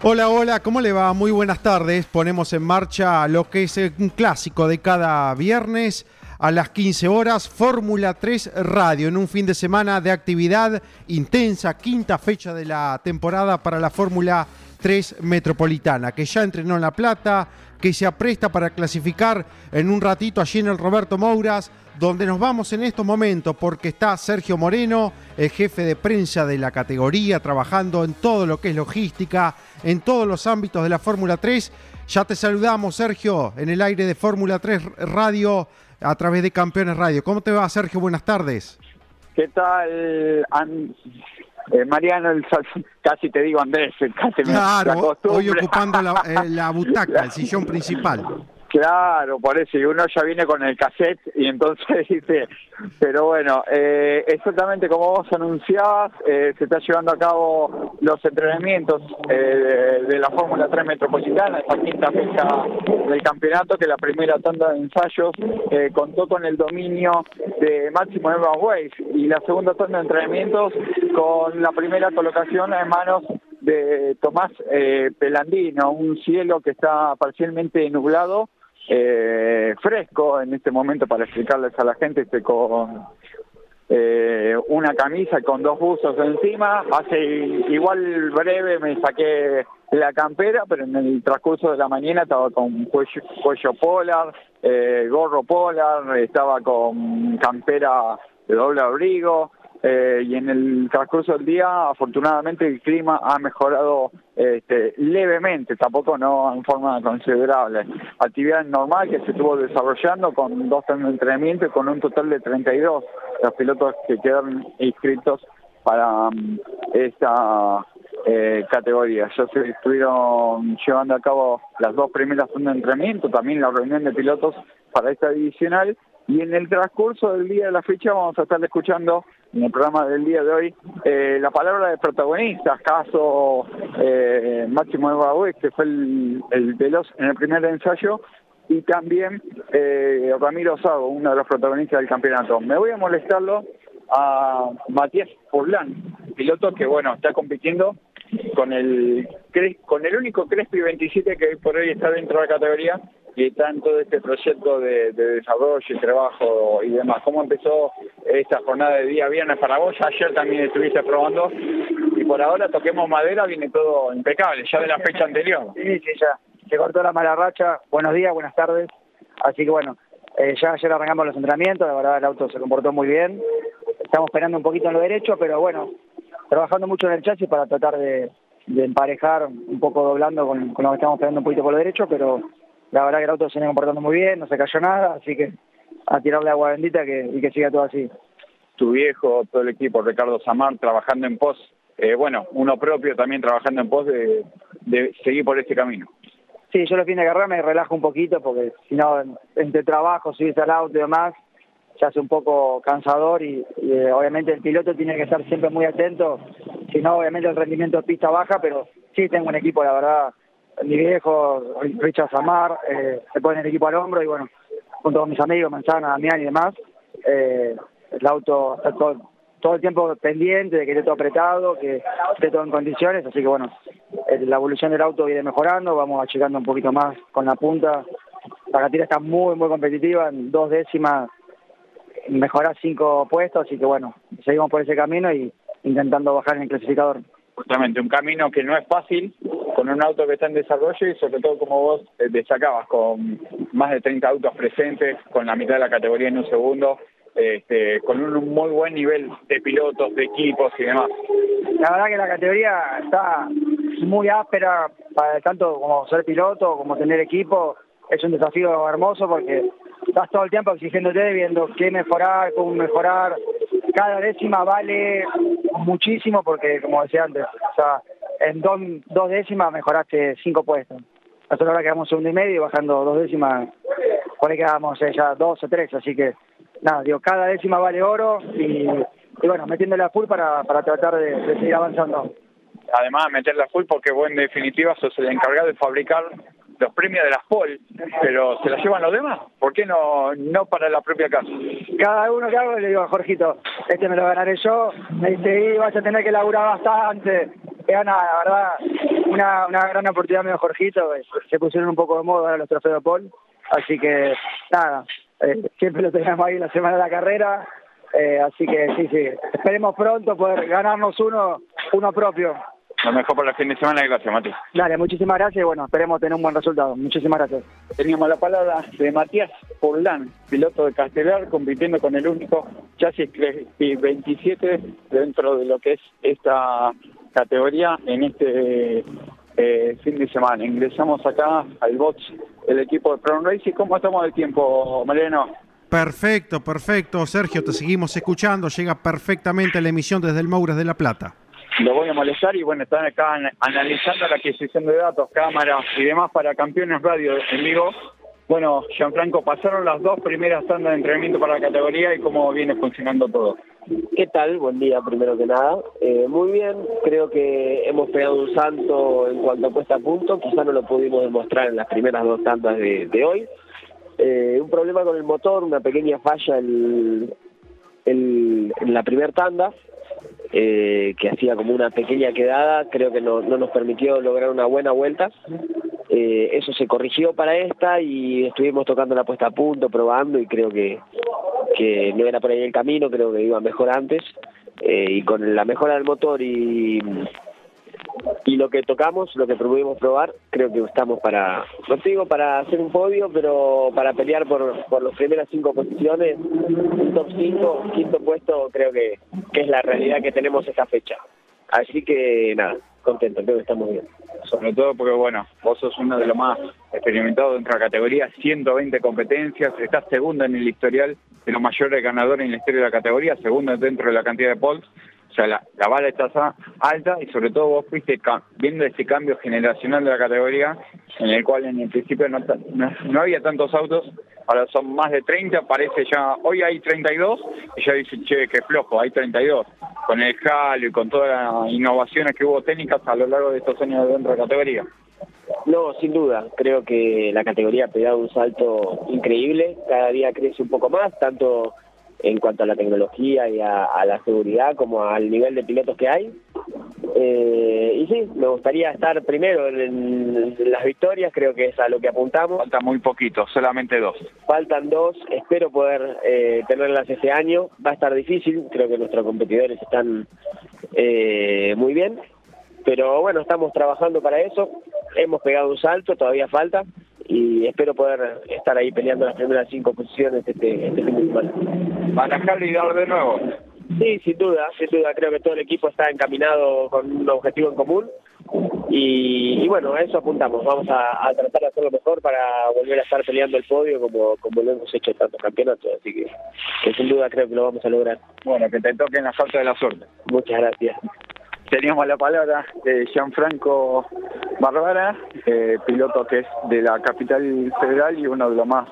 Hola, hola, ¿cómo le va? Muy buenas tardes. Ponemos en marcha lo que es un clásico de cada viernes a las 15 horas, Fórmula 3 Radio, en un fin de semana de actividad intensa, quinta fecha de la temporada para la Fórmula 3 Metropolitana, que ya entrenó en La Plata, que se apresta para clasificar en un ratito allí en el Roberto Mouras, donde nos vamos en estos momentos porque está Sergio Moreno, el jefe de prensa de la categoría, trabajando en todo lo que es logística, en todos los ámbitos de la Fórmula 3. Ya te saludamos, Sergio, en el aire de Fórmula 3 Radio a través de Campeones Radio. ¿Cómo te va, Sergio? Buenas tardes. ¿Qué tal, eh, Mariano? casi te digo Andrés, casi claro, hoy ocupando la, eh, la butaca, el sillón principal. Claro, por eso, y uno ya viene con el cassette y entonces dice, pero bueno, eh, exactamente como vos anunciabas, eh, se está llevando a cabo los entrenamientos eh, de la Fórmula 3 Metropolitana, esta quinta fecha del campeonato, que la primera tanda de ensayos contó con el dominio de Máximo Evan Weiss y la segunda tanda de entrenamientos con la primera colocación en manos de Tomás Pelandino, un cielo que está parcialmente nublado eh, fresco en este momento para explicarles a la gente, estoy con eh, una camisa con dos buzos encima, hace igual breve me saqué la campera, pero en el transcurso de la mañana estaba con cuello, cuello polar, eh, gorro polar, estaba con campera de doble abrigo, eh, y en el transcurso del día afortunadamente el clima ha mejorado este, levemente, tampoco no en forma considerable. Actividad normal que se estuvo desarrollando con dos de entrenamiento y con un total de 32 los pilotos que quedaron inscritos para mm, esta eh, categoría. Ya se estuvieron llevando a cabo las dos primeras de entrenamiento, también la reunión de pilotos para esta divisional y en el transcurso del día de la fecha vamos a estar escuchando en el programa del día de hoy eh, la palabra de protagonistas, caso eh, Máximo Eva que fue el, el, veloz en el primer ensayo, y también eh, Ramiro Sago, uno de los protagonistas del campeonato. Me voy a molestarlo a Matías Furlan, piloto que bueno está compitiendo con el con el único Crespi 27 que por hoy está dentro de la categoría y está en todo este proyecto de, desarrollo y trabajo y demás. ¿Cómo empezó esta jornada de día viernes para vos? Ayer también estuviste probando y por ahora toquemos madera, viene todo impecable, ya de la fecha anterior. Sí, sí, ya. Se cortó la mala racha. Buenos días, buenas tardes. Así que bueno, eh, ya ayer arrancamos los entrenamientos, la verdad el auto se comportó muy bien. Estamos esperando un poquito en lo derecho, pero bueno, trabajando mucho en el chasis para tratar de, emparejar un poco doblando con, con, lo que estamos esperando un poquito por lo derecho, pero la verdad que el auto se viene comportando muy bien, no se cayó nada, así que a tirarle agua bendita que, y que siga todo así. Tu viejo, todo el equipo, Ricardo Samar, trabajando en pos, eh, bueno, uno propio también trabajando en pos de, seguir por este camino. Sí, yo los fines de carrera me relajo un poquito porque si no, entre trabajo, subirse al auto y demás, se hace un poco cansador y, eh, obviamente el piloto tiene que estar siempre muy atento, si no, obviamente el rendimiento de pista baja, pero sí tengo un equipo, la verdad, mi viejo, Richard Samar, eh, se pone el equipo al hombro y bueno, junto con mis amigos, Manzana, Damián y demás, eh, el auto está todo, todo el tiempo pendiente de que esté todo apretado, que esté todo en condiciones, así que bueno, la evolución del auto viene mejorando, vamos achicando un poquito más con la punta, la gatira está muy, muy competitiva, en dos décimas mejorar cinco puestos, así que bueno, seguimos por ese camino y intentando bajar en el clasificador. Justamente, un camino que no es fácil, con un auto que está en desarrollo y sobre todo como vos eh, destacabas, con más de 30 autos presentes, con la mitad de la categoría en un segundo, este, con un muy buen nivel de pilotos, de equipos y demás. La verdad que la categoría está muy áspera, para tanto como ser piloto, como tener equipo, es un desafío hermoso porque estás todo el tiempo exigiéndote, viendo qué mejorar, cómo mejorar. Cada décima vale muchísimo porque, como decía antes, o sea, en dos, dos décimas mejoraste cinco puestos. Nosotros ahora quedamos segundo y medio y bajando dos décimas, por ahí quedamos eh, ya dos o tres, así que nada, digo, cada décima vale oro y, bueno, metiéndole a full para, para tratar de, seguir avanzando. Además, meterla full porque vos en definitiva sos el encargado de fabricar los premios de las POL, pero se las llevan los demás. ¿Por qué no, no para la propia casa? Cada uno que hago le digo a Jorgito, este me lo ganaré yo, me dice, y vas a tener que laburar bastante. Es una, la verdad, una, una gran oportunidad medio Jorgito, se pusieron un poco de moda los trofeos de Paul, así que nada, eh, siempre lo tenemos ahí la semana de la carrera, eh, así que sí, sí, esperemos pronto poder ganarnos uno, uno propio. Lo mejor para el fin de semana y gracias, Mati. Dale, muchísimas gracias y bueno, esperemos tener un buen resultado. Muchísimas gracias. Teníamos la palabra de Matías Forlán, piloto de Castelar, compitiendo con el único chasis 27 dentro de lo que es esta categoría en este eh, fin de semana. Ingresamos acá al box del equipo de Crown Racing. ¿Cómo estamos de tiempo, Mariano? Perfecto, perfecto. Sergio, te seguimos escuchando. Llega perfectamente la emisión desde el Moures de La Plata lo voy a molestar y bueno, están acá analizando la adquisición de datos, cámaras y demás para Campeones Radio en vivo. Bueno, Gianfranco, pasaron las dos primeras tandas de entrenamiento para la categoría y cómo viene funcionando todo. ¿Qué tal? Buen día, primero que nada. Eh, muy bien, creo que hemos pegado un salto en cuanto a puesta a punto, quizá no lo pudimos demostrar en las primeras dos tandas de, hoy. Eh, un problema con el motor, una pequeña falla en la primera tanda, eh, que hacía como una pequeña quedada, creo que no, no nos permitió lograr una buena vuelta. Eh, eso se corrigió para esta y estuvimos tocando la puesta a punto, probando y creo que, que no era por ahí el camino, creo que iba mejor antes. Eh, y con la mejora del motor y y lo que tocamos, lo que pudimos probar, creo que estamos para, no digo para hacer un podio, pero para pelear por, por las primeras cinco posiciones, un top 5, quinto puesto, creo que, que es la realidad que tenemos esta fecha. Así que nada, contento, creo que estamos bien. Sobre todo porque, bueno, vos sos uno de los más experimentados dentro de la categoría, 120 competencias, estás segundo en el historial de los mayores ganadores en la historia de la categoría, segundo dentro de la cantidad de pols, o sea, la, la bala está alta y sobre todo vos fuiste viendo ese cambio generacional de la categoría, en el cual en el principio no, no, había tantos autos, ahora son más de 30, parece ya, hoy hay 32, y ya dice, che, qué flojo, hay 32, con el halo y con todas las innovaciones que hubo técnicas a lo largo de estos años dentro de la categoría. No, sin duda. Creo que la categoría ha pegado un salto increíble. Cada día crece un poco más, tanto en cuanto a la tecnología y a, la seguridad como al nivel de pilotos que hay. Eh, y sí, me gustaría estar primero en, las victorias, creo que es a lo que apuntamos. Falta muy poquito, solamente dos. Faltan dos, espero poder eh, tenerlas este año. Va a estar difícil, creo que nuestros competidores están eh, muy bien, pero bueno, estamos trabajando para eso. Hemos pegado un salto, todavía falta y espero poder estar ahí peleando las primeras cinco posiciones este, este fin de semana. ¿Barajar y dar de nuevo? Sí, sin duda, sin duda. Creo que todo el equipo está encaminado con un objetivo en común y, bueno, a eso apuntamos. Vamos a, tratar de hacerlo mejor para volver a estar peleando el podio como, como lo hemos hecho en tantos campeonatos. Así que, que sin duda creo que lo vamos a lograr. Bueno, que te toquen la falta de la suerte. Muchas gracias. Teníamos la palabra de Gianfranco Barbara, eh, piloto que es de la capital federal y uno de los más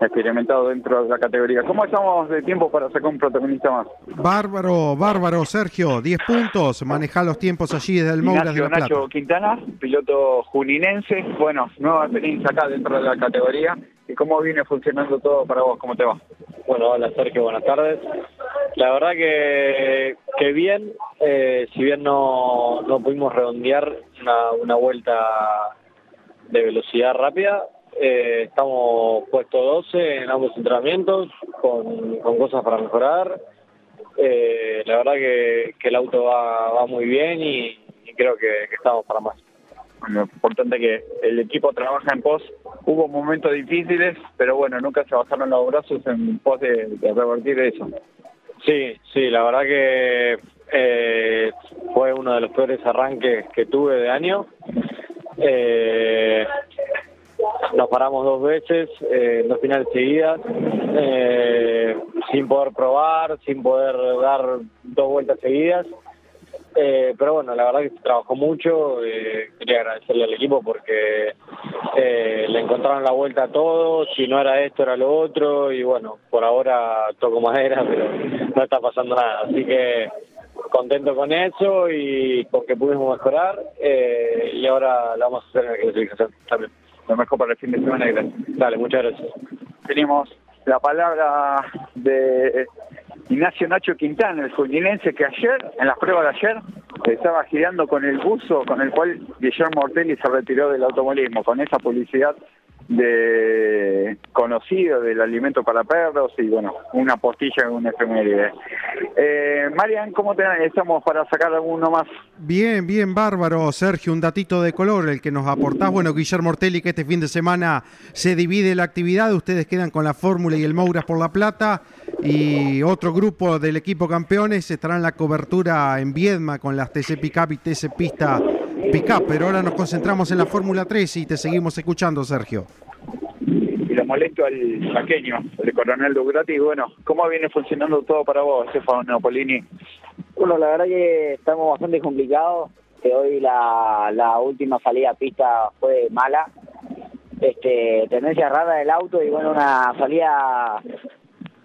experimentados dentro de la categoría. ¿Cómo estamos de tiempo para sacar un protagonista más? Bárbaro, bárbaro, Sergio, 10 puntos, maneja los tiempos allí desde el Moura de la Plata. Nacho Quintana, piloto juninense, bueno, nueva experiencia acá dentro de la categoría. ¿Y cómo viene funcionando todo para vos? ¿Cómo te va? Bueno, hola Sergio, buenas tardes. La verdad que, que bien, eh, si bien no, no pudimos redondear una, una vuelta de velocidad rápida, eh, estamos puestos 12 en ambos entrenamientos, con, con cosas para mejorar. Eh, la verdad que, que, el auto va, va muy bien y, creo que, estamos para más. Bueno, importante que el equipo trabaja en pos. Hubo momentos difíciles, pero bueno, nunca se bajaron los brazos en pos de, de revertir eso. Sí, sí, la verdad que eh, fue uno de los peores arranques que tuve de año. Eh, nos paramos dos veces, eh, dos finales seguidas, sin poder probar, sin poder dar dos vueltas seguidas. Eh, pero bueno, la verdad que trabajó mucho. Eh, quería agradecerle al equipo porque eh, le encontraron la vuelta a todos. Si no era esto, era lo otro. Y bueno, por ahora toco madera, pero no está pasando nada. Así que contento con eso y con que pudimos mejorar. y ahora lo vamos a hacer en la clasificación también. Lo mejor para el fin de semana gracias. Dale, muchas gracias. Tenemos la palabra de Ignacio Nacho Quintana, el juninense que ayer, en las pruebas de ayer, estaba girando con el buzo con el cual Guillermo Ortelli se retiró del automovilismo, con esa publicidad de conocido del alimento para perros y bueno, una postilla en un efeméride. Eh, Marian, ¿cómo te estamos para sacar alguno más? Bien, bien, bárbaro, Sergio, un datito de color, el que nos aportás. Bueno, Guillermo Ortelli, que este fin de semana se divide la actividad, ustedes quedan con la Fórmula y el Mouras por la Plata, y otro grupo del equipo campeones estará en la cobertura en Viedma con las TC Pickup y TC Pista Pickup, pero ahora nos concentramos en la Fórmula 3 y te seguimos escuchando, Sergio. Y lo molesto al pequeño, el coronel Dugrati. Bueno, ¿cómo viene funcionando todo para vos, Stefano Polini? Bueno, la verdad que estamos bastante complicados. Que hoy la, la última salida a pista fue mala. Este, tendencia rara del auto y bueno, una salida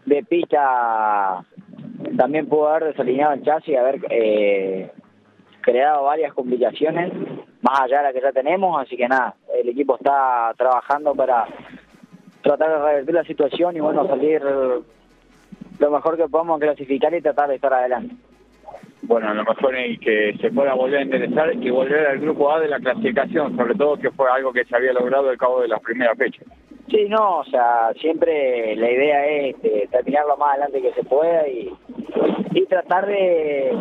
de pista también pudo haber desalineado el chasis y haber eh, creado varias complicaciones, más allá de la que ya tenemos, así que nada, el equipo está trabajando para tratar de revertir la situación y bueno, salir lo mejor que podamos clasificar y tratar de estar adelante. Bueno, a lo mejor es que se pueda volver a interesar y volver al grupo A de la clasificación, sobre todo que fue algo que se había logrado al cabo de las primeras fechas. Sí, no, o sea, siempre la idea es este, terminar lo más adelante que se pueda y, tratar de,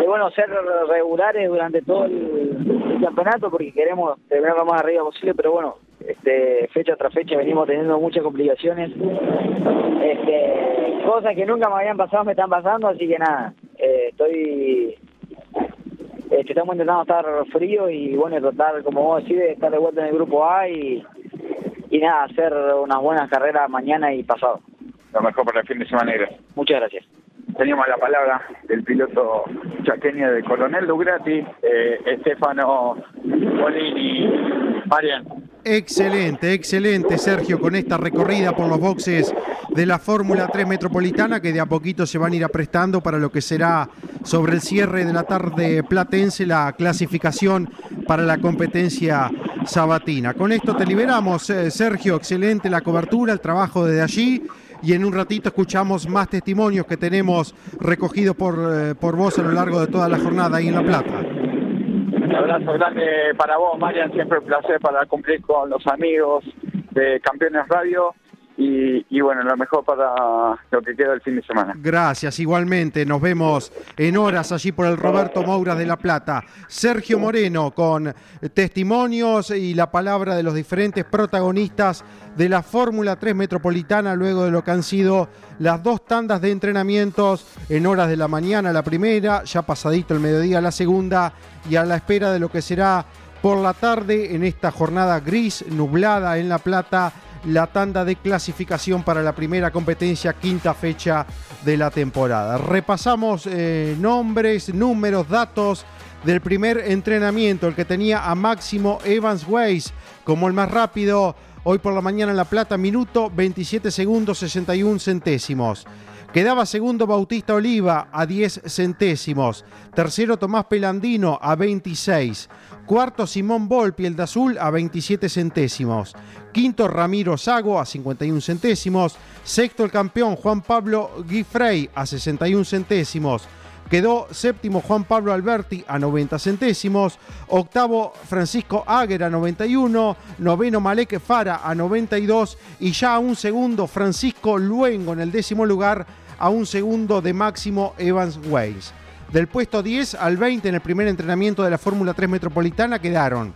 de bueno ser regulares durante todo el, campeonato porque queremos terminar lo más arriba posible pero bueno este fecha tras fecha venimos teniendo muchas complicaciones este cosas que nunca me habían pasado me están pasando así que nada eh, estoy este, estamos intentando estar frío y bueno tratar como vos decís de estar de vuelta en el grupo A y, y nada hacer unas buenas carreras mañana y pasado lo mejor para el fin de semana muchas gracias teníamos la palabra del piloto chaqueño de Coronel Dugrati, eh, Estefano Bolini. Marian. Excelente, excelente Sergio con esta recorrida por los boxes de la Fórmula 3 Metropolitana que de a poquito se van a ir aprestando para lo que será sobre el cierre de la tarde platense la clasificación para la competencia sabatina. Con esto te liberamos eh, Sergio, excelente la cobertura, el trabajo desde allí y en un ratito escuchamos más testimonios que tenemos recogidos por, eh, por vos a lo largo de toda la jornada ahí en La Plata. Un abrazo grande para vos, Marian, siempre un placer para cumplir con los amigos de Campeones Radio y, bueno, lo mejor para lo que queda el fin de semana. Gracias, igualmente. Nos vemos en horas allí por el Roberto Moura de La Plata. Sergio Moreno con testimonios y la palabra de los diferentes protagonistas de la Fórmula 3 Metropolitana luego de lo que han sido las dos tandas de entrenamientos en horas de la mañana la primera, ya pasadito el mediodía la segunda y a la espera de lo que será por la tarde en esta jornada gris, nublada en La Plata la tanda de clasificación para la primera competencia, quinta fecha de la temporada. Repasamos eh, nombres, números, datos del primer entrenamiento, el que tenía a Máximo Evans Weiss como el más rápido hoy por la mañana en La Plata, minuto 27 segundos 61 centésimos. Quedaba segundo Bautista Oliva a 10 centésimos. Tercero Tomás Pelandino a 26. Cuarto Simón Volpi, el de azul, a 27 centésimos. Quinto Ramiro Sago a 51 centésimos. Sexto el campeón Juan Pablo Guifrey a 61 centésimos. Quedó séptimo Juan Pablo Alberti a 90 centésimos. Octavo Francisco Águer a 91. Noveno Malek Fara a 92. Y ya a un segundo Francisco Luengo en el décimo lugar a un segundo de máximo Evans Weiss. Del puesto 10 al 20 en el primer entrenamiento de la Fórmula 3 Metropolitana quedaron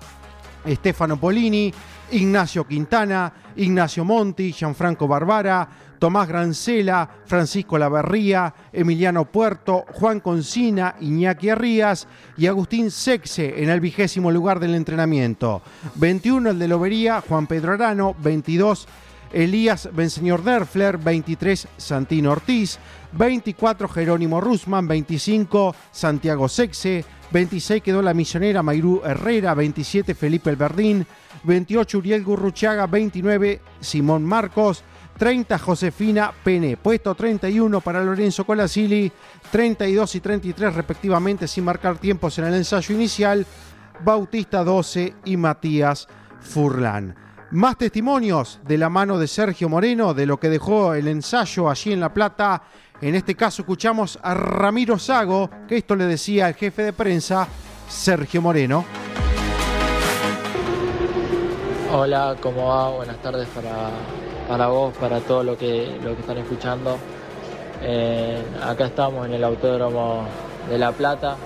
Stefano Polini, Ignacio Quintana, Ignacio Monti, Gianfranco Barbara, Tomás Grancela, Francisco Laverría, Emiliano Puerto, Juan Concina, Iñaki Arrías y Agustín Sexe en el vigésimo lugar del entrenamiento. 21 el de Lobería, Juan Pedro Arano, 22 Elías Benseñor Derfler, 23 Santino Ortiz, 24 Jerónimo Rusman, 25 Santiago Sexe, 26 quedó la misionera Mayrú Herrera, 27 Felipe Elberdín, 28 Uriel Gurruchaga, 29 Simón Marcos, 30 Josefina Pene, puesto 31 para Lorenzo Colasili, 32 y 33 respectivamente sin marcar tiempos en el ensayo inicial, Bautista 12 y Matías Furlán. Más testimonios de la mano de Sergio Moreno de lo que dejó el ensayo allí en La Plata. En este caso escuchamos a Ramiro Sago, que esto le decía el jefe de prensa, Sergio Moreno. Hola, ¿cómo va? Buenas tardes para, para vos, para todo lo que, lo que están escuchando. Eh, acá estamos en el Autódromo de La Plata.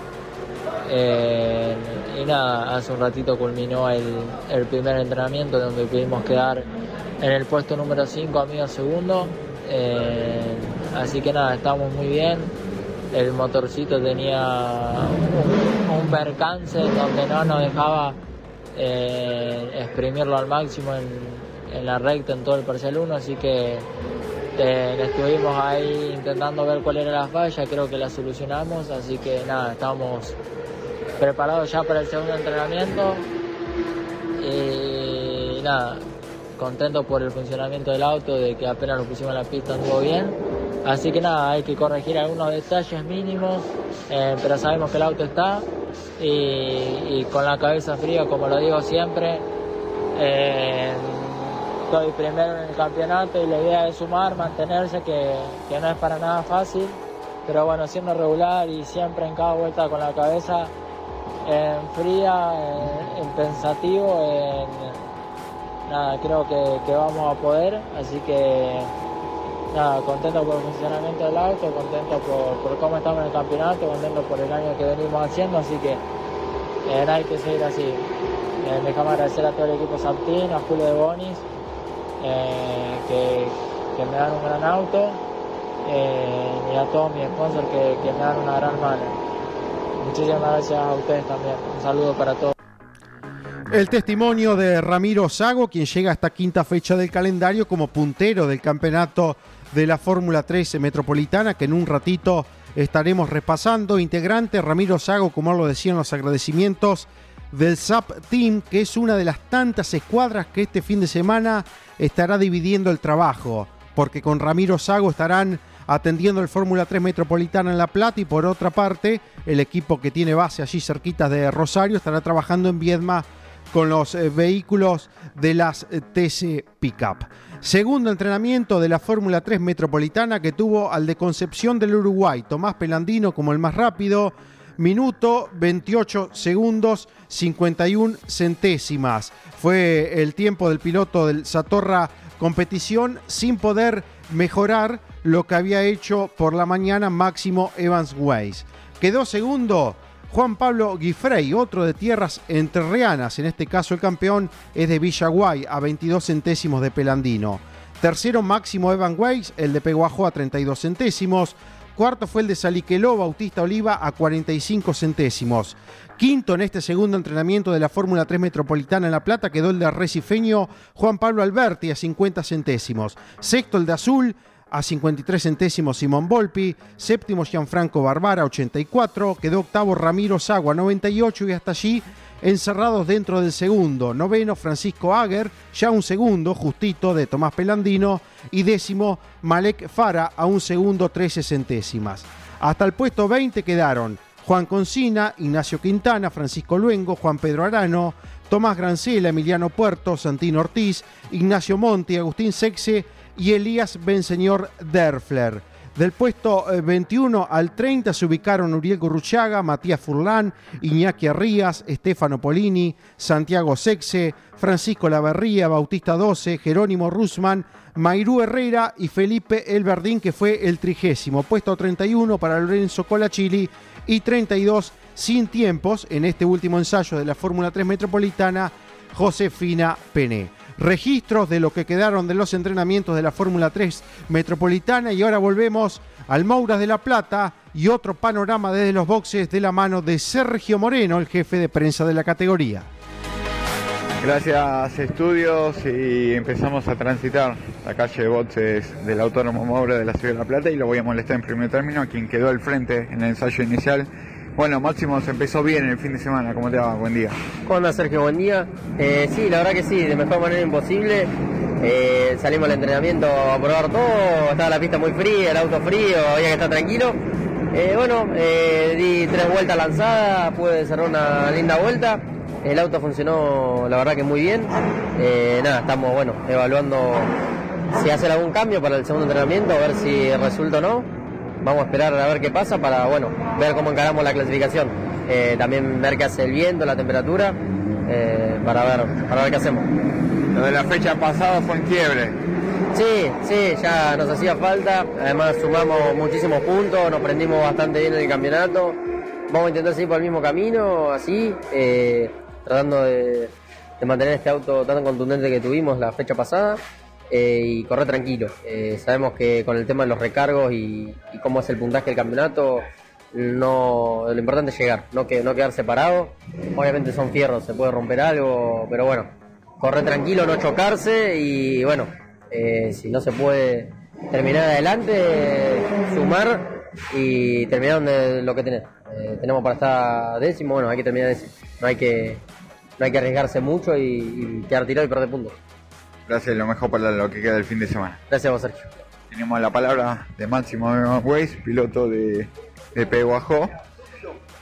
Eh, y nada, hace un ratito culminó el, primer entrenamiento donde pudimos quedar en el puesto número 5 a segundo. Eh, así que nada, estamos muy bien. El motorcito tenía un, percance donde no nos dejaba eh, exprimirlo al máximo en, en, la recta en todo el parcial 1, así que estuvimos ahí intentando ver cuál era la falla, creo que la solucionamos, así que nada, estamos preparados ya para el segundo entrenamiento y nada, contento por el funcionamiento del auto, de que apenas lo pusimos en la pista anduvo bien. Así que nada, hay que corregir algunos detalles mínimos, eh, pero sabemos que el auto está y, con la cabeza fría, como lo digo siempre. Eh, estoy primero en el campeonato y la idea es sumar, mantenerse, que, que no es para nada fácil, pero bueno, siendo regular y siempre en cada vuelta con la cabeza en fría, en, pensativo, en, nada, creo que, vamos a poder, así que nada, contento por el funcionamiento del auto, contento por, cómo estamos en el campeonato, contento por el año que venimos haciendo, así que eh, hay que seguir así. Eh, dejamos agradecer a todo el equipo Santín, a Julio de Bonis, eh, que, me dan un gran auto eh, y a todos mis sponsors que, que me dan una gran mano. Muchísimas gracias a ustedes también. Un saludo para todos. El testimonio de Ramiro Sago, quien llega esta quinta fecha del calendario como puntero del campeonato de la Fórmula 13 Metropolitana, que en un ratito estaremos repasando. Integrante Ramiro Sago, como lo decían los agradecimientos del SAP Team, que es una de las tantas escuadras que este fin de semana estará dividiendo el trabajo, porque con Ramiro Sago estarán atendiendo el Fórmula 3 Metropolitana en La Plata y por otra parte el equipo que tiene base allí cerquita de Rosario estará trabajando en Viedma con los eh, vehículos de las eh, TC Pickup. Segundo entrenamiento de la Fórmula 3 Metropolitana que tuvo al de Concepción del Uruguay, Tomás Pelandino como el más rápido, minuto 28 segundos 51 centésimas. Fue el tiempo del piloto del Satorra competición sin poder mejorar lo que había hecho por la mañana Máximo Evans Weiss. Quedó segundo Juan Pablo Guifrey, otro de tierras entrerrianas, en este caso el campeón es de Villaguay, a 22 centésimos de Pelandino. Tercero Máximo Evan Weiss, el de Peguajo a 32 centésimos. Cuarto fue el de Saliqueló Bautista Oliva a 45 centésimos. Quinto en este segundo entrenamiento de la Fórmula 3 Metropolitana en La Plata quedó el de Recifeño Juan Pablo Alberti a 50 centésimos. Sexto el de Azul a 53 centésimos Simón Volpi, séptimo Gianfranco Barbara 84, quedó octavo Ramiro Sagua 98 y hasta allí encerrados dentro del segundo, noveno Francisco Ager, ya un segundo justito de Tomás Pelandino y décimo Malek Fara a un segundo 13 centésimas. Hasta el puesto 20 quedaron Juan Concina, Ignacio Quintana, Francisco Luengo, Juan Pedro Arano, Tomás Grancela, Emiliano Puerto, Santino Ortiz, Ignacio Monti, Agustín Sexe y Elías Benseñor Derfler. Del puesto 21 eh, al 30 se ubicaron Uriel Gurruchaga, Matías Furlán, Iñaki Arrías, Estefano Polini, Santiago Sexe, Francisco Lavarría, Bautista 12, Jerónimo Rusman, Mairú Herrera y Felipe Elverdín, que fue el trigésimo. Puesto 31 para Lorenzo Colachili y 32 sin tiempos en este último ensayo de la Fórmula 3 Metropolitana, Josefina Pené registros de lo que quedaron de los entrenamientos de la Fórmula 3 Metropolitana y ahora volvemos al Mouras de la Plata y otro panorama desde los boxes de la mano de Sergio Moreno, el jefe de prensa de la categoría. Gracias estudios y empezamos a transitar la calle de boxes del Autónomo Moura de la Ciudad de La Plata y lo voy a molestar en primer término a quien quedó al frente en el ensayo inicial. Bueno, Máximo se empezó bien el fin de semana, ¿cómo te va? Buen día. ¿Cómo andas Sergio? Buen día. Eh, sí, la verdad que sí, de mejor manera imposible. Eh, salimos al entrenamiento a probar todo, estaba la pista muy fría, el auto frío, había que estar tranquilo. Eh, bueno, eh, di tres vueltas lanzadas, pude cerrar una linda vuelta. El auto funcionó, la verdad que muy bien. Nada, estamos bueno evaluando si hacer algún cambio para el segundo entrenamiento, a ver si resulta o no. Vamos a esperar a ver qué pasa para bueno ver cómo encaramos la clasificación. Eh, también ver qué hace el viento, la temperatura, eh, para ver para ver qué hacemos. Lo de la fecha pasada fue en quiebre. Sí, sí, ya nos hacía falta. Además sumamos muchísimos puntos, nos prendimos bastante bien en el campeonato. Vamos a intentar seguir por el mismo camino, así, eh, tratando de, de mantener este auto tan contundente que tuvimos la fecha pasada eh, y correr tranquilo. Eh, sabemos que con el tema de los recargos y, cómo es el puntaje del campeonato, no, lo importante es llegar, no, que, no quedar separado. Obviamente son fierros, se puede romper algo, pero bueno, correr tranquilo, no chocarse y bueno, eh, si no se puede terminar adelante, sumar y terminar donde lo que tenés. Tenemos para estar décimo, bueno, hay que terminar décimo. No hay que, no hay que arriesgarse mucho y, y quedar tirado y perder puntos. Gracias, lo mejor para lo que queda del fin de semana. Gracias a vos, Sergio. Tenemos la palabra de Máximo Weiss, piloto de, de Peguajó.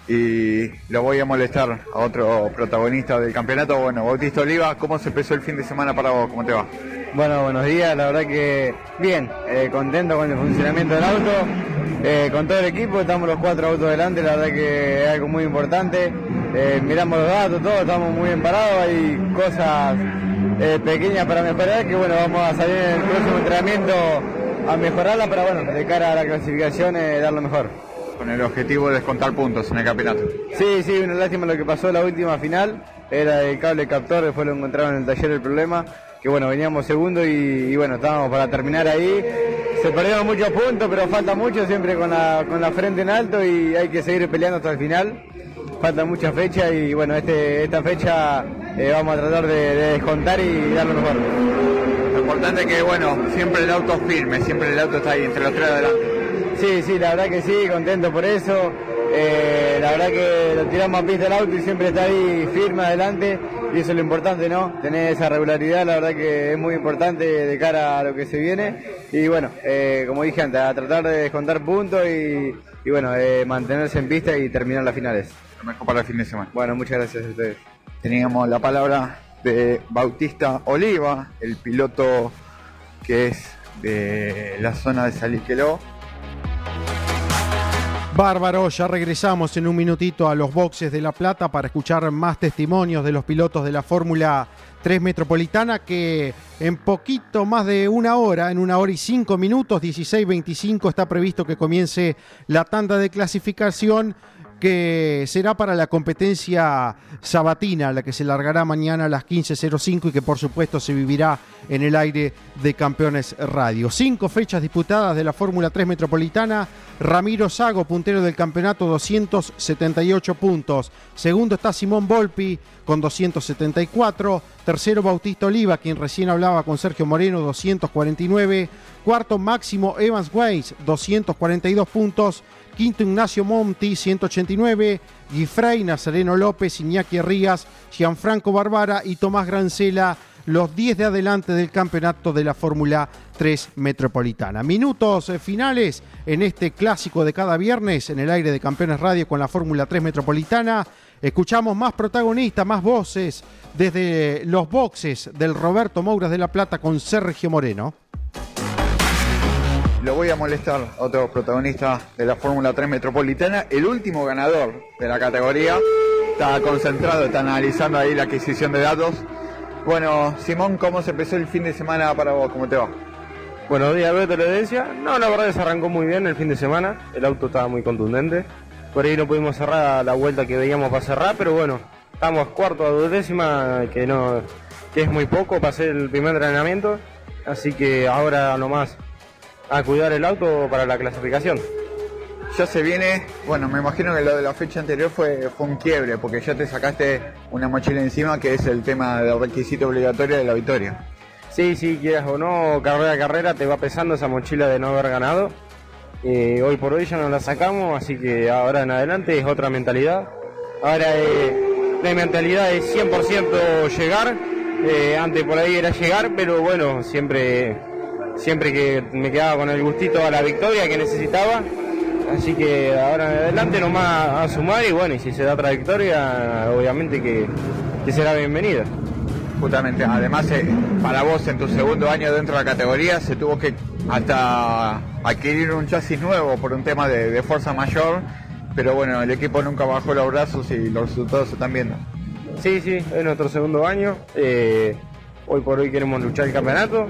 Y lo voy a molestar a otro protagonista del campeonato. Bueno, Bautista Oliva, ¿cómo se empezó el fin de semana para vos? ¿Cómo te va? Bueno, buenos días, la verdad que bien, eh, contento con el funcionamiento del auto, eh, con todo el equipo, estamos los cuatro autos delante, la verdad que es algo muy importante, eh, miramos los datos, todos estamos muy bien parados, hay cosas eh, pequeñas para mejorar, que bueno, vamos a salir en el próximo entrenamiento a mejorarla, pero bueno, de cara a la clasificación, eh, dar lo mejor. Con el objetivo de descontar puntos en el campeonato. Sí, sí, una lástima lo que pasó en la última final, era el cable captor, después lo encontraron en el taller el problema, que bueno, veníamos segundo y, y bueno, estábamos para terminar ahí. Se perdieron muchos puntos, pero falta mucho, siempre con la, con la frente en alto y hay que seguir peleando hasta el final. Falta mucha fecha y bueno, este, esta fecha eh, vamos a tratar de, de descontar y dar lo mejor. Lo importante es que, bueno, siempre el auto firme, siempre el auto está ahí entre los tres adelante. Sí, sí, la verdad que sí, contento por eso. Eh, la verdad que lo tiramos a pista el auto y siempre está ahí firme adelante y eso es lo importante, ¿no? Tener esa regularidad, la verdad que es muy importante de cara a lo que se viene y bueno, eh, como dije antes, a tratar de descontar puntos y, y bueno, eh, mantenerse en pista y terminar las finales. Lo mejor para el fin de semana. Bueno, muchas gracias a ustedes. Teníamos la palabra de Bautista Oliva, el piloto que es de la zona de Saliqueló. Bárbaro, ya regresamos en un minutito a los boxes de La Plata para escuchar más testimonios de los pilotos de la Fórmula 3 Metropolitana que en poquito más de una hora, en una hora y cinco minutos, 16.25 está previsto que comience la tanda de clasificación que será para la competencia sabatina, la que se largará mañana a las 15.05 y que por supuesto se vivirá en el aire de Campeones Radio. Cinco fechas disputadas de la Fórmula 3 Metropolitana. Ramiro Sago, puntero del campeonato, 278 puntos. Segundo está Simón Volpi con 274. Tercero Bautista Oliva, quien recién hablaba con Sergio Moreno, 249. Cuarto Máximo Evans Weiss, 242 puntos. Quinto Ignacio Monti, 189. Gifrey, Nazareno López, Iñaki Rías, Gianfranco Barbara y Tomás Grancela, los 10 de adelante del campeonato de la Fórmula 3 Metropolitana. Minutos eh, finales en este clásico de cada viernes en el aire de Campeones Radio con la Fórmula 3 Metropolitana. Escuchamos más protagonistas, más voces desde los boxes del Roberto Mouras de la Plata con Sergio Moreno. Lo voy a molestar a otro protagonista de la Fórmula 3 Metropolitana, el último ganador de la categoría. Está concentrado, está analizando ahí la adquisición de datos. Bueno, Simón, ¿cómo se empezó el fin de semana para vos? ¿Cómo te va? Buenos días, Beto Ledencia. No, la verdad se arrancó muy bien el fin de semana. El auto estaba muy contundente. Por ahí no pudimos cerrar la vuelta que veíamos para cerrar, pero bueno, estamos cuarto a duodécima, que no, que es muy poco para hacer el primer entrenamiento. Así que ahora nomás a cuidar el auto para la clasificación. ya se viene, bueno, me imagino que lo de la fecha anterior fue, fue un quiebre, porque ya te sacaste una mochila encima que es el tema del requisito obligatorio de la victoria. Sí, sí, quieras o no, carrera a carrera te va pesando esa mochila de no haber ganado. Eh, hoy por hoy ya no la sacamos, así que ahora en adelante es otra mentalidad. Ahora eh, la mentalidad es 100% llegar. Eh, antes por ahí era llegar, pero bueno, siempre, siempre que me quedaba con el gustito a la victoria que necesitaba. Así que ahora en adelante nomás a sumar y bueno, y si se da otra victoria, obviamente que, que será bienvenida. Justamente, además eh, para vos en tu segundo año dentro de la categoría se tuvo que hasta adquirir un chasis nuevo por un tema de, de fuerza mayor, pero bueno, el equipo nunca bajó los brazos y los resultados se están viendo. Sí, sí, es nuestro segundo año. eh, hoy por hoy queremos luchar el campeonato.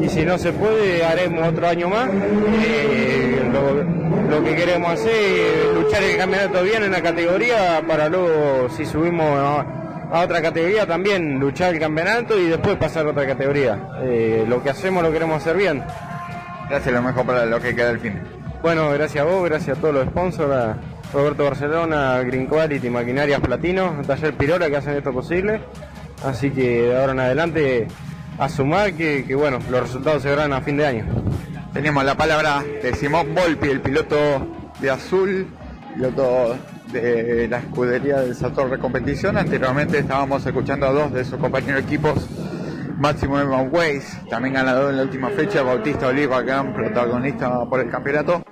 Y si no se puede, haremos otro año más. Eh, lo, lo que queremos hacer es luchar el campeonato bien en la categoría para luego, si subimos a, a otra categoría, también luchar el campeonato y después pasar a otra categoría. Eh, lo que hacemos lo queremos hacer bien. Gracias, lo mejor para lo que queda del fin. Bueno, gracias a vos, gracias a todos los sponsors, a Roberto Barcelona, Green Quality, Maquinarias Platino, Taller Pirola que hacen esto posible. Así que de ahora en adelante a sumar que, que, bueno, los resultados se verán a fin de año. Tenemos la palabra de Simón Volpi, el piloto de azul, piloto de la escudería del Sator de competición. Anteriormente estábamos escuchando a dos de sus compañeros equipos, Máximo Evan Weiss, también ganador en la última fecha, Bautista Oliva, gran protagonista por el campeonato.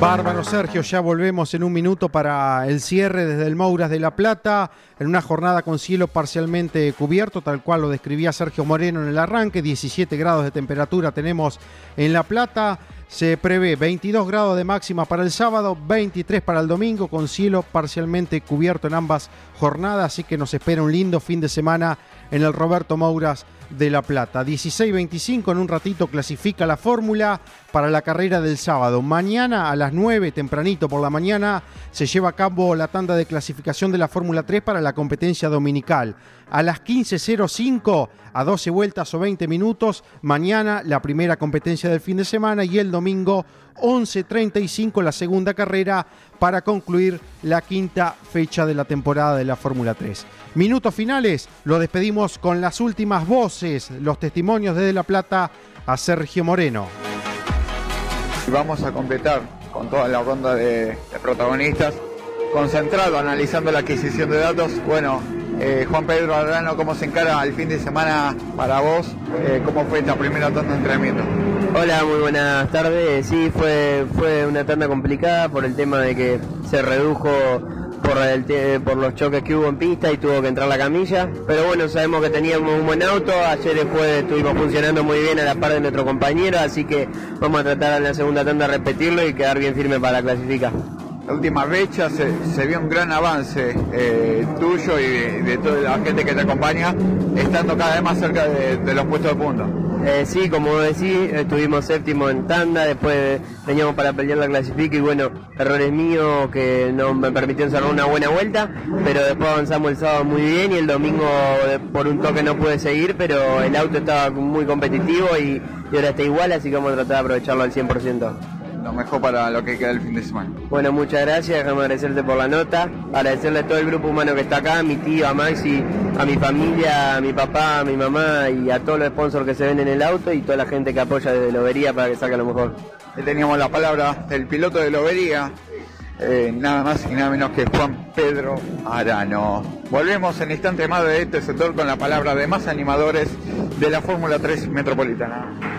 Bárbaro Sergio, ya volvemos en un minuto para el cierre desde el Mouras de La Plata, en una jornada con cielo parcialmente cubierto, tal cual lo describía Sergio Moreno en el arranque, 17 grados de temperatura tenemos en La Plata, se prevé 22 grados de máxima para el sábado, 23 para el domingo, con cielo parcialmente cubierto en ambas jornadas, así que nos espera un lindo fin de semana en el Roberto Mouras de La Plata. 16-25 en un ratito clasifica la fórmula para la carrera del sábado. Mañana a las 9, tempranito por la mañana, se lleva a cabo la tanda de clasificación de la Fórmula 3 para la competencia dominical. A las 15.05, a 12 vueltas o 20 minutos, mañana la primera competencia del fin de semana y el domingo 11.35 la segunda carrera para concluir la quinta fecha de la temporada de la Fórmula 3. Minutos finales, lo despedimos con las últimas voces, los testimonios desde La Plata a Sergio Moreno. Y vamos a completar con toda la ronda de, protagonistas, concentrado analizando la adquisición de datos. Bueno, eh, Juan Pedro Arano, ¿cómo se encara el fin de semana para vos? Eh, ¿Cómo fue esta primera tanda de entrenamiento? Hola, muy buenas tardes. Sí, fue, fue una tanda complicada por el tema de que se redujo por, el por los choques que hubo en pista y tuvo que entrar la camilla. Pero bueno, sabemos que teníamos un buen auto. Ayer después estuvimos funcionando muy bien a la par de nuestro compañero, así que vamos a tratar en la segunda tanda de repetirlo y quedar bien firme para clasificar. La última fecha se, se vio un gran avance eh, tuyo y de, toda la gente que te acompaña, estando cada vez más cerca de, de los puestos de punta. Eh, sí, como decís, estuvimos séptimo en tanda, después veníamos para pelear la clasifica y bueno, errores míos que no me permitieron cerrar una buena vuelta, pero después avanzamos el sábado muy bien y el domingo por un toque no pude seguir, pero el auto estaba muy competitivo y, y ahora está igual, así que vamos a tratar de aprovecharlo al 100%. Lo mejor para lo que queda el fin de semana. Bueno, muchas gracias, déjame agradecerte por la nota, agradecerle a todo el grupo humano que está acá, a mi tío, a Maxi, a mi familia, a mi papá, a mi mamá y a todos los sponsors que se ven en el auto y toda la gente que apoya desde Lobería para que salga lo mejor. Teníamos la palabra del piloto de Lobería, eh, nada más y nada menos que Juan Pedro Arano. Volvemos en instante más de este sector con la palabra de más animadores de la Fórmula 3 Metropolitana.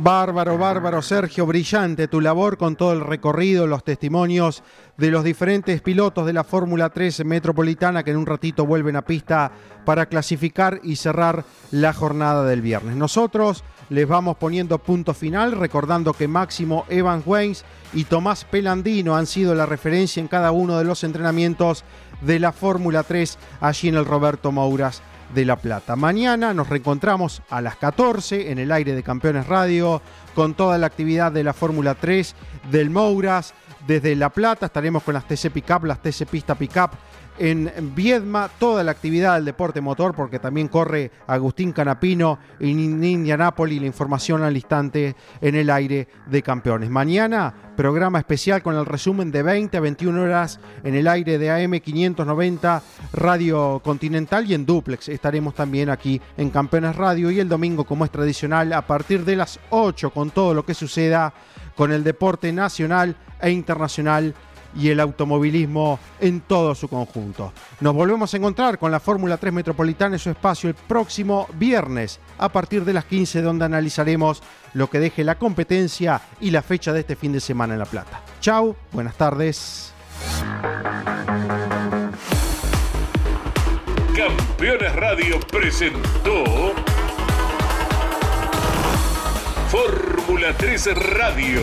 Bárbaro, bárbaro, Sergio, brillante tu labor con todo el recorrido, los testimonios de los diferentes pilotos de la Fórmula 3 Metropolitana que en un ratito vuelven a pista para clasificar y cerrar la jornada del viernes. Nosotros les vamos poniendo punto final, recordando que Máximo Evan Weiss y Tomás Pelandino han sido la referencia en cada uno de los entrenamientos de la Fórmula 3 allí en el Roberto Mouras de La Plata. Mañana nos reencontramos a las 14 en el aire de Campeones Radio con toda la actividad de la Fórmula 3 del Mouras. Desde La Plata estaremos con las TC Pickup, las TC Pista Pickup en Viedma, toda la actividad del deporte motor, porque también corre Agustín Canapino en Indianápolis, la información al instante en el aire de campeones. Mañana, programa especial con el resumen de 20 a 21 horas en el aire de AM 590 Radio Continental y en Duplex. Estaremos también aquí en Campeones Radio y el domingo, como es tradicional, a partir de las 8 con todo lo que suceda con el deporte nacional e internacional y el automovilismo en todo su conjunto. Nos volvemos a encontrar con la Fórmula 3 Metropolitana en su espacio el próximo viernes a partir de las 15 donde analizaremos lo que deje la competencia y la fecha de este fin de semana en La Plata. Chau, buenas tardes. Campeones Radio presentó Fórmula 3 Radio